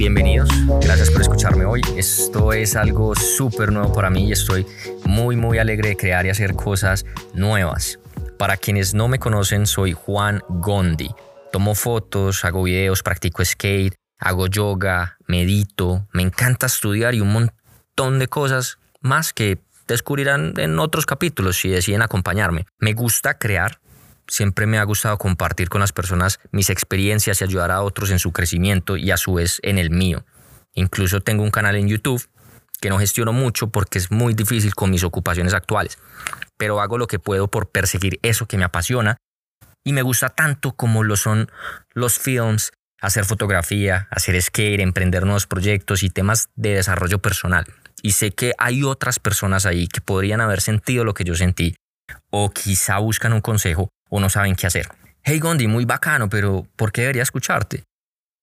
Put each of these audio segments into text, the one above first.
bienvenidos. Gracias por escucharme hoy. Esto es algo súper nuevo para mí y estoy muy, muy alegre de crear y hacer cosas nuevas. Para quienes no me conocen, soy Juan Gondi. Tomo fotos, hago videos, practico skate, hago yoga, medito, me encanta estudiar y un montón de cosas más que descubrirán en otros capítulos si deciden acompañarme. Me gusta crear, siempre me ha gustado compartir con las personas mis experiencias y ayudar a otros en su crecimiento y a su vez en el mío. Incluso tengo un canal en YouTube que no gestiono mucho porque es muy difícil con mis ocupaciones actuales, pero hago lo que puedo por perseguir eso que me apasiona y me gusta tanto como lo son los films, hacer fotografía, hacer skate, emprender nuevos proyectos y temas de desarrollo personal. Y sé que hay otras personas ahí que podrían haber sentido lo que yo sentí o quizá buscan un consejo o no saben qué hacer. Hey Gondi, muy bacano, pero ¿por qué debería escucharte?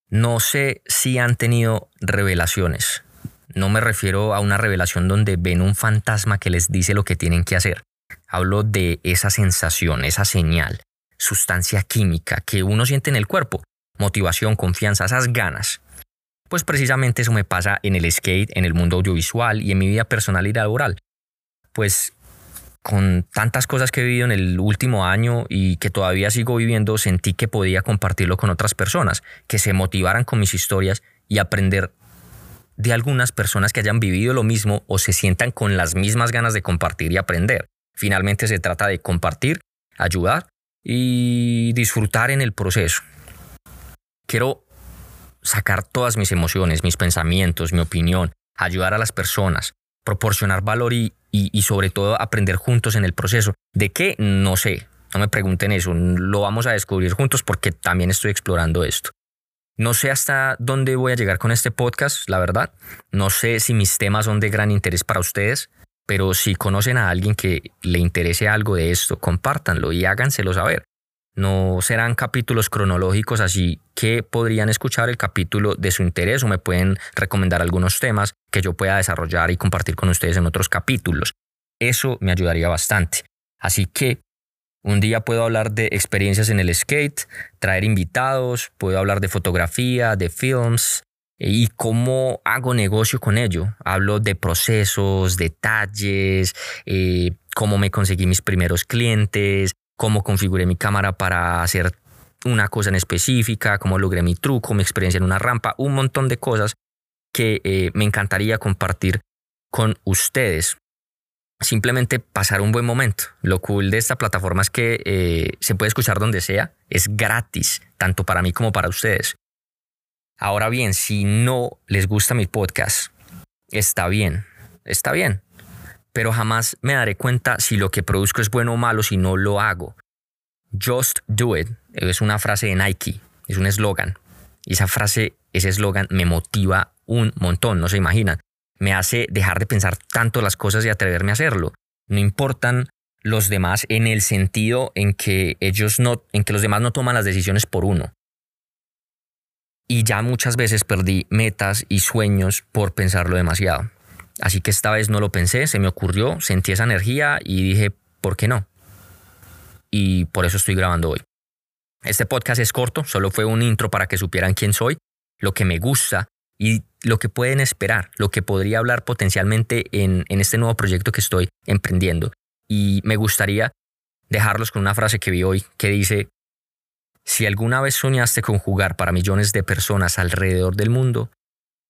No sé si han tenido revelaciones. No me refiero a una revelación donde ven un fantasma que les dice lo que tienen que hacer. Hablo de esa sensación, esa señal, sustancia química que uno siente en el cuerpo, motivación, confianza, esas ganas. Pues precisamente eso me pasa en el skate, en el mundo audiovisual y en mi vida personal y laboral. Pues con tantas cosas que he vivido en el último año y que todavía sigo viviendo, sentí que podía compartirlo con otras personas, que se motivaran con mis historias y aprender de algunas personas que hayan vivido lo mismo o se sientan con las mismas ganas de compartir y aprender. Finalmente se trata de compartir, ayudar y disfrutar en el proceso. Quiero sacar todas mis emociones, mis pensamientos, mi opinión, ayudar a las personas, proporcionar valor y, y, sobre todo aprender juntos en el proceso. ¿De qué? No sé. No me pregunten eso. Lo vamos a descubrir juntos porque también estoy explorando esto. No sé hasta dónde voy a llegar con este podcast, la verdad. No sé si mis temas son de gran interés para ustedes, pero si conocen a alguien que le interese algo de esto, compártanlo y háganselo saber. No serán capítulos cronológicos, así que podrían escuchar el capítulo de su interés o me pueden recomendar algunos temas que yo pueda desarrollar y compartir con ustedes en otros capítulos. Eso me ayudaría bastante. Así que un día puedo hablar de experiencias en el skate, traer invitados, puedo hablar de fotografía, de films y cómo hago negocio con ello. Hablo de procesos, detalles, eh, cómo me conseguí mis primeros clientes, cómo configuré mi cámara para hacer una cosa en específica, cómo logré mi truco, mi experiencia en una rampa, un montón de cosas que eh, me encantaría compartir con ustedes. Simplemente pasar un buen momento. Lo cool de esta plataforma es que eh, se puede escuchar donde sea, es gratis, tanto para mí como para ustedes. Ahora bien, si no les gusta mi podcast, está bien, está bien pero jamás me daré cuenta si lo que produzco es bueno o malo si no lo hago. Just do it es una frase de Nike, es un eslogan. Esa frase, ese eslogan me motiva un montón, no se imaginan. Me hace dejar de pensar tanto las cosas y atreverme a hacerlo. No importan los demás en el sentido en que ellos no, en que los demás no toman las decisiones por uno. Y ya muchas veces perdí metas y sueños por pensarlo demasiado. Así que esta vez no lo pensé, se me ocurrió, sentí esa energía y dije, ¿por qué no? Y por eso estoy grabando hoy. Este podcast es corto, solo fue un intro para que supieran quién soy, lo que me gusta y lo que pueden esperar, lo que podría hablar potencialmente en, este nuevo proyecto que estoy emprendiendo. Y me gustaría dejarlos con una frase que vi hoy que dice, si alguna vez soñaste con jugar para millones de personas alrededor del mundo,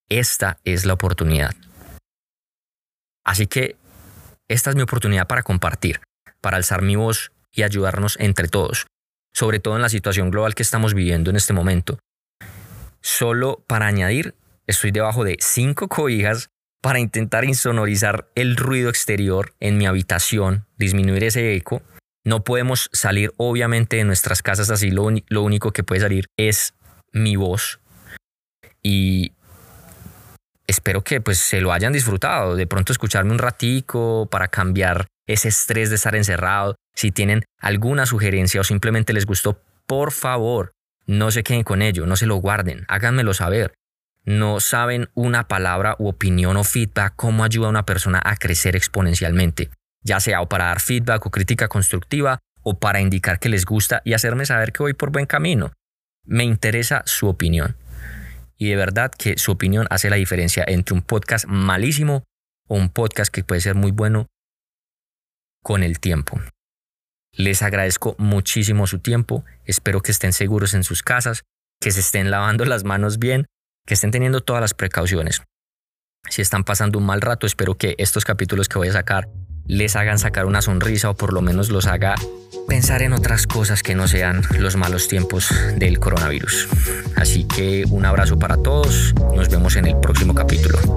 esta es la oportunidad. Así que esta es mi oportunidad para compartir, para alzar mi voz y ayudarnos entre todos, sobre todo en la situación global que estamos viviendo en este momento. Solo para añadir, estoy debajo de cinco cobijas para intentar insonorizar el ruido exterior en mi habitación, disminuir ese eco. No podemos salir obviamente de nuestras casas así, lo, único que puede salir es mi voz. Y espero que pues se lo hayan disfrutado, de pronto escucharme un ratico para cambiar ese estrés de estar encerrado. Si tienen alguna sugerencia o simplemente les gustó, por favor, no se queden con ello, no se lo guarden, háganmelo saber. No saben una palabra u opinión o feedback cómo ayuda a una persona a crecer exponencialmente, ya sea o para dar feedback o crítica constructiva o para indicar que les gusta y hacerme saber que voy por buen camino. Me interesa su opinión. Y de verdad que su opinión hace la diferencia entre un podcast malísimo o un podcast que puede ser muy bueno con el tiempo. Les agradezco muchísimo su tiempo, espero que estén seguros en sus casas, que se estén lavando las manos bien, que estén teniendo todas las precauciones. Si están pasando un mal rato, espero que estos capítulos que voy a sacar les hagan sacar una sonrisa o por lo menos los haga pensar en otras cosas que no sean los malos tiempos del coronavirus. Así que un abrazo para todos, nos vemos en el próximo capítulo.